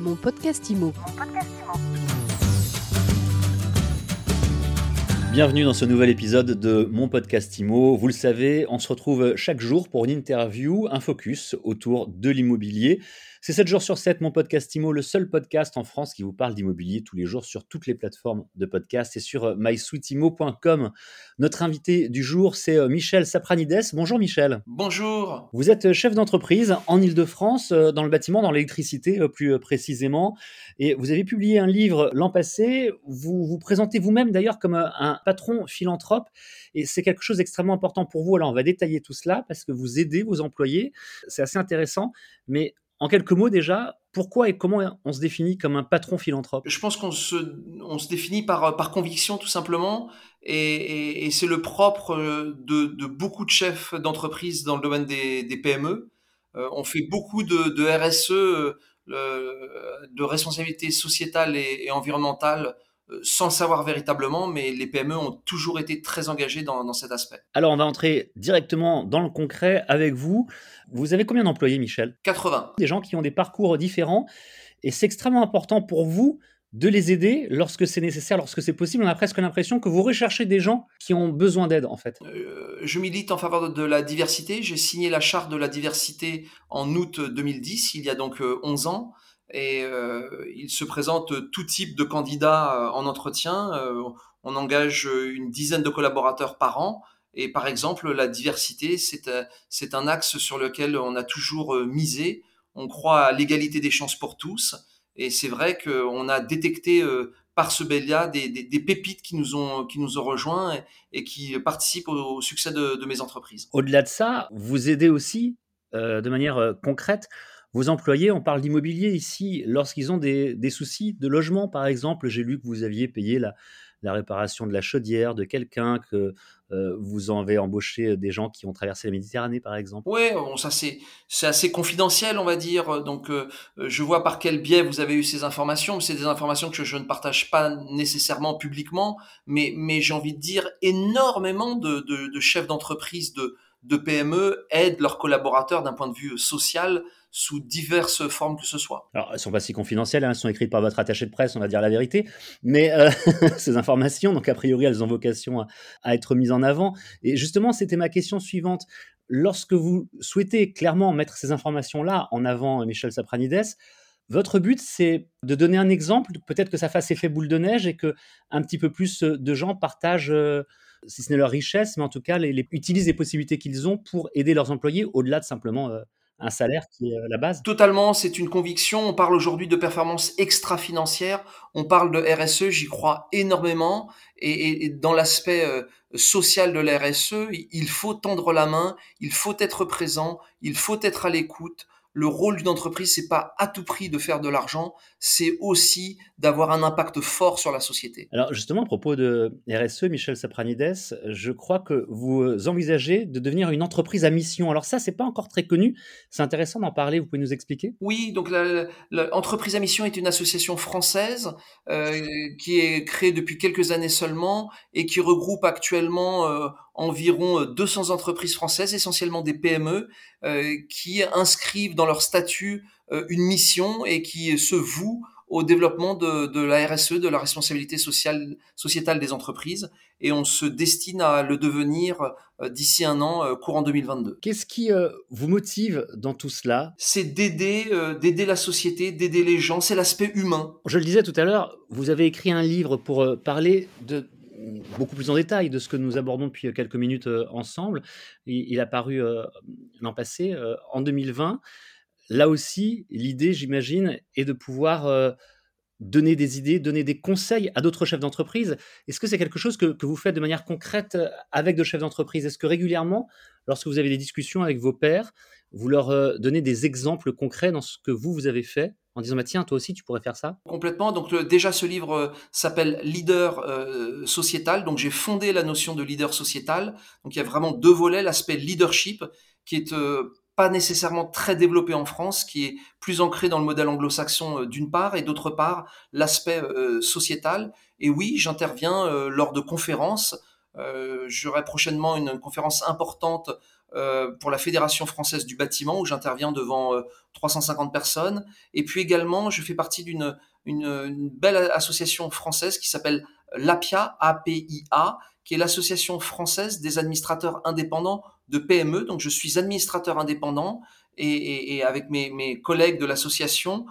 Mon podcast IMO. Bienvenue dans ce nouvel épisode de mon podcast IMO. Vous le savez, on se retrouve chaque jour pour une interview, un focus autour de l'immobilier. C'est 7 jours sur 7, mon podcast IMO, le seul podcast en France qui vous parle d'immobilier tous les jours sur toutes les plateformes de podcast et sur mysweetimo.com. Notre invité du jour, c'est euh, Michel Sapranides. Bonjour Michel. Bonjour. Vous êtes chef d'entreprise en Ile-de-France, euh, dans le bâtiment, dans l'électricité euh, plus précisément. Et vous avez publié un livre l'an passé. Vous vous présentez vous-même d'ailleurs comme un patron philanthrope. Et c'est quelque chose d'extrêmement important pour vous. Alors on va détailler tout cela parce que vous aidez vos employés. C'est assez intéressant. Mais en quelques mots déjà, pourquoi et comment on se définit comme un patron philanthrope? Je pense qu'on se, définit par, par conviction tout simplement, et, c'est le propre de, de, beaucoup de chefs d'entreprise dans le domaine des, PME. Euh, on fait beaucoup de, RSE, euh, de responsabilité sociétale et, et environnementale euh, sans le savoir véritablement, mais les PME ont toujours été très engagées dans, dans, cet aspect. Alors, on va entrer directement dans le concret avec vous. Vous avez combien d'employés, Michel? 80. Des gens qui ont des parcours différents, et c'est extrêmement important pour vous de les aider lorsque c'est nécessaire, lorsque c'est possible. On a presque l'impression que vous recherchez des gens qui ont besoin d'aide, en fait. Euh, je milite en faveur de la diversité. J'ai signé la charte de la diversité en août 2010, il y a donc 11 euh, ans et euh, il se présente tout type de candidats euh, en entretien. Euh, on engage une dizaine de collaborateurs par an. Et par exemple, la diversité, c'est un axe sur lequel on a toujours misé. On croit à l'égalité des chances pour tous. Et c'est vrai qu'on a détecté par ce Belia des, des, pépites qui nous ont, qui nous ont rejoints et, qui participent au, succès de, mes entreprises. Au-delà de ça, vous aidez aussi euh, de manière concrète vos employés, on parle d'immobilier ici, lorsqu'ils ont des, soucis de logement, par exemple, j'ai lu que vous aviez payé la, réparation de la chaudière de quelqu'un, que euh, vous en avez embauché des gens qui ont traversé la Méditerranée, par exemple. Oui, ça c'est assez confidentiel, on va dire. Donc, euh, je vois par quel biais vous avez eu ces informations. C'est des informations que je ne partage pas nécessairement publiquement, mais j'ai envie de dire énormément de, chefs d'entreprise de de PME aident leurs collaborateurs d'un point de vue social sous diverses formes que ce soit. Alors, elles sont pas si confidentielles, hein, elles sont écrites par votre attaché de presse, on va dire la vérité, mais euh, ces informations, donc a priori, elles ont vocation à, être mises en avant. Et justement, c'était ma question suivante. Lorsque vous souhaitez clairement mettre ces informations-là en avant, Michel Sapranides, votre but, c'est de donner un exemple, peut-être que ça fasse effet boule de neige et que un petit peu plus de gens partagent, euh, si ce n'est leur richesse, mais en tout cas, utilisent les possibilités qu'ils ont pour aider leurs employés au-delà de simplement euh, un salaire qui est euh, la base. Totalement, c'est une conviction. On parle aujourd'hui de performance extra-financière, on parle de RSE, j'y crois énormément. Et, dans l'aspect euh, social de la RSE, il faut tendre la main, il faut être présent, il faut être à l'écoute le rôle d'une entreprise, c'est pas à tout prix de faire de l'argent, c'est aussi d'avoir un impact fort sur la société. Alors justement, à propos de RSE, Michel Sapranides, je crois que vous envisagez de devenir une entreprise à mission. Alors ça, c'est pas encore très connu. C'est intéressant d'en parler. Vous pouvez nous expliquer? Oui, donc l'entreprise à mission est une association française euh, qui est créée depuis quelques années seulement et qui regroupe actuellement euh, environ 200 entreprises françaises, essentiellement des PME, euh, qui inscrivent dans leur statut euh, une mission et qui se vouent au développement de, de, la RSE, de la responsabilité sociale, sociétale des entreprises, et on se destine à le devenir euh, d'ici un an, courant 2022. Qu'est-ce qui vous motive dans tout cela? C'est d'aider, d'aider la société, d'aider les gens. C'est l'aspect humain. Je le disais tout à l'heure, vous avez écrit un livre pour parler de beaucoup plus en détail de ce que nous abordons depuis quelques minutes euh, ensemble. Il, a paru euh, l'an passé, euh, en 2020. Là aussi, l'idée, j'imagine, est de pouvoir donner des idées, donner des conseils à d'autres chefs d'entreprise. Est-ce que c'est quelque chose que, que, vous faites de manière concrète avec de chefs d'entreprise? Est-ce que régulièrement, lorsque vous avez des discussions avec vos pairs, vous leur donnez des exemples concrets dans ce que vous, vous avez fait? En disant bah, tiens toi aussi tu pourrais faire ça Complètement. Donc déjà ce livre euh, s'appelle Leader euh, sociétal. Donc j'ai fondé la notion de leader sociétal. Donc il y a vraiment deux volets l'aspect leadership qui est euh, pas nécessairement très développé en France, qui est plus ancré dans le modèle anglo-saxon d'une part, et d'autre part l'aspect sociétal. Et oui, j'interviens lors de conférences. J'aurai prochainement une conférence importante euh, pour la Fédération française du bâtiment où j'interviens devant 350 personnes. Et puis également, je fais partie d'une une, belle association française qui s'appelle l'APIA, A-P-I-A, qui est l'association française des administrateurs indépendants de PME. Donc je suis administrateur indépendant et, avec mes, collègues de l'association, euh,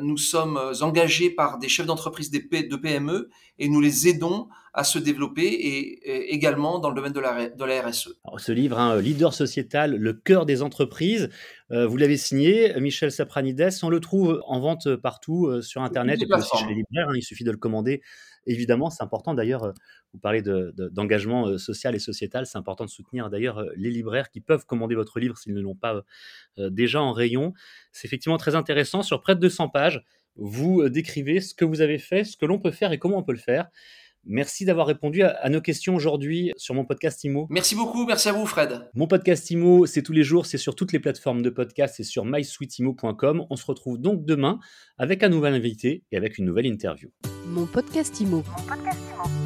nous sommes engagés par des chefs d'entreprise de PME et nous les aidons à se développer et, également dans le domaine de la, de la RSE. ce livre, hein, Leader sociétal, le cœur des entreprises, euh, vous l'avez signé, Michel Sapranides. On le trouve en vente partout euh, sur Internet et puis aussi chez les libraires. Hein, il suffit de le commander. Évidemment, c'est important d'ailleurs, vous parlez d'engagement social et sociétal, c'est important de soutenir d'ailleurs les libraires qui peuvent commander votre livre s'ils ne l'ont pas déjà en rayon. C'est effectivement très intéressant. Sur près de 200 pages, vous décrivez ce que vous avez fait, ce que l'on peut faire et comment on peut le faire. Merci d'avoir répondu à, nos questions aujourd'hui sur mon podcast IMO. Merci beaucoup, merci à vous Fred. Mon podcast IMO, c'est tous les jours, c'est sur toutes les plateformes de podcast et sur mysweetimo.com. On se retrouve donc demain avec un nouvel invité et avec une nouvelle interview. Mon podcast IMO. Mon podcast IMO.